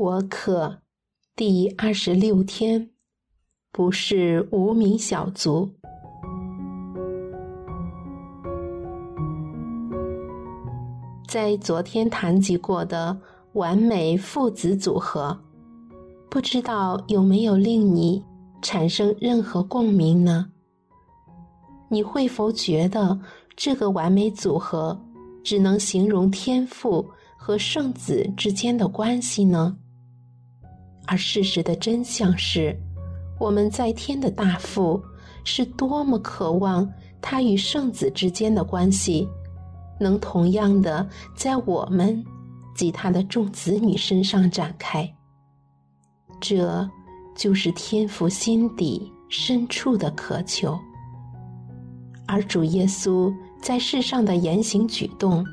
我可第二十六天，不是无名小卒。在昨天谈及过的完美父子组合，不知道有没有令你产生任何共鸣呢？你会否觉得这个完美组合只能形容天父和圣子之间的关系呢？而事实的真相是，我们在天的大父是多么渴望他与圣子之间的关系，能同样的在我们及他的众子女身上展开。这，就是天父心底深处的渴求。而主耶稣在世上的言行举动，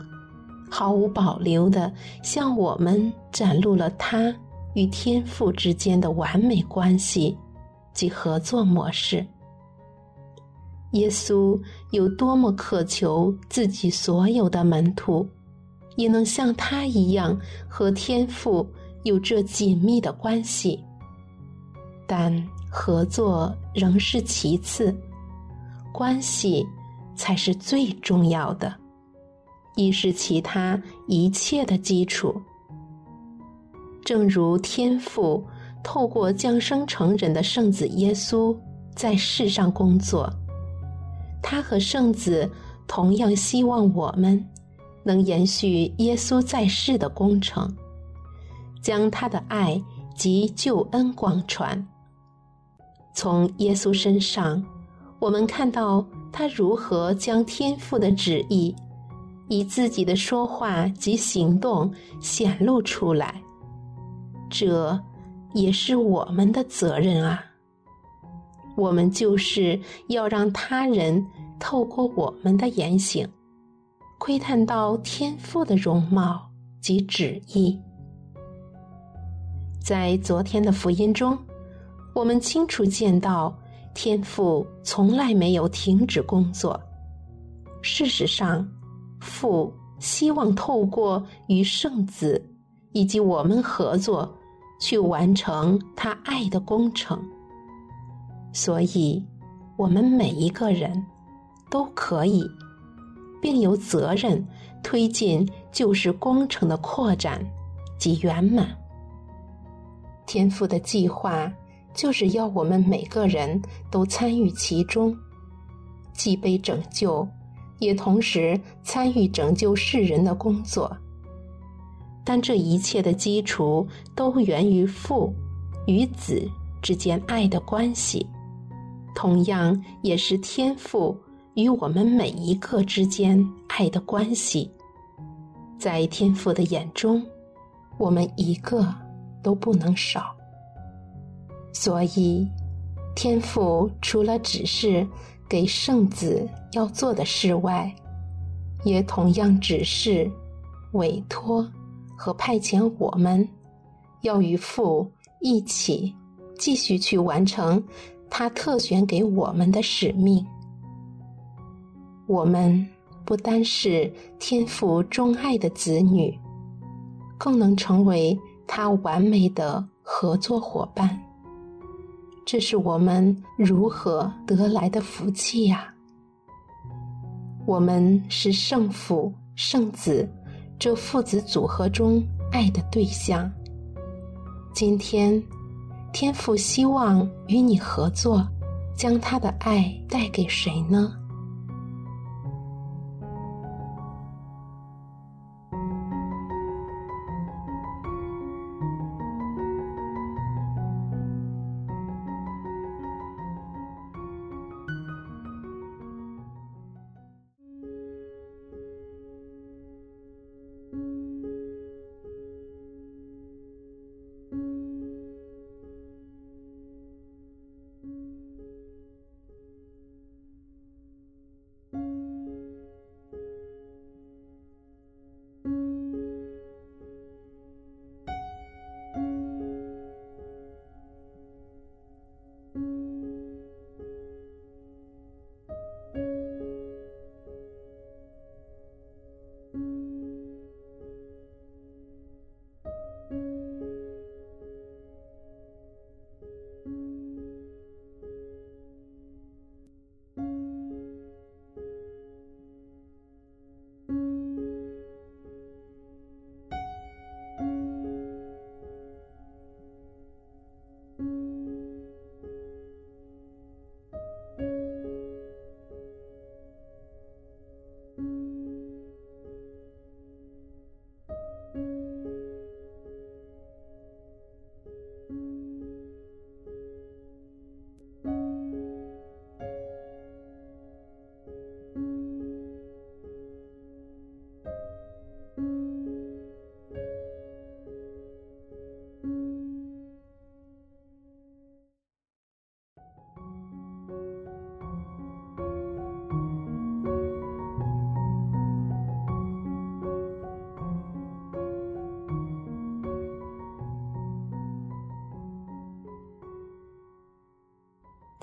毫无保留的向我们展露了他与天赋之间的完美关系及合作模式。耶稣有多么渴求自己所有的门徒，也能像他一样和天赋有着紧密的关系，但合作仍是其次。关系才是最重要的，亦是其他一切的基础。正如天父透过降生成人的圣子耶稣在世上工作，他和圣子同样希望我们能延续耶稣在世的工程，将他的爱及救恩广传。从耶稣身上。我们看到他如何将天父的旨意，以自己的说话及行动显露出来，这也是我们的责任啊！我们就是要让他人透过我们的言行，窥探到天父的容貌及旨意。在昨天的福音中，我们清楚见到。天父从来没有停止工作。事实上，父希望透过与圣子以及我们合作，去完成他爱的工程。所以，我们每一个人都可以，并有责任推进救世工程的扩展及圆满。天父的计划。就是要我们每个人都参与其中，既被拯救，也同时参与拯救世人的工作。但这一切的基础都源于父与子之间爱的关系，同样也是天父与我们每一个之间爱的关系。在天父的眼中，我们一个都不能少。所以，天父除了指示给圣子要做的事外，也同样指示、委托和派遣我们，要与父一起继续去完成他特选给我们的使命。我们不单是天父钟爱的子女，更能成为他完美的合作伙伴。这是我们如何得来的福气呀！我们是圣父、圣子这父子组合中爱的对象。今天，天父希望与你合作，将他的爱带给谁呢？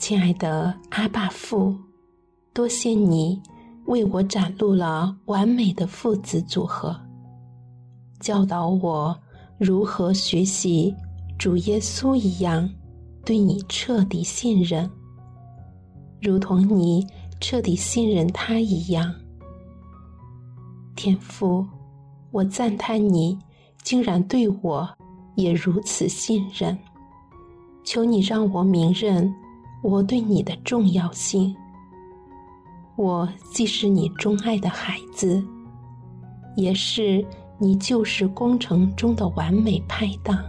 亲爱的阿爸父，多谢你为我展露了完美的父子组合，教导我如何学习主耶稣一样对你彻底信任，如同你彻底信任他一样。天父，我赞叹你竟然对我也如此信任。求你让我明认我对你的重要性。我既是你钟爱的孩子，也是你旧时工程中的完美拍档。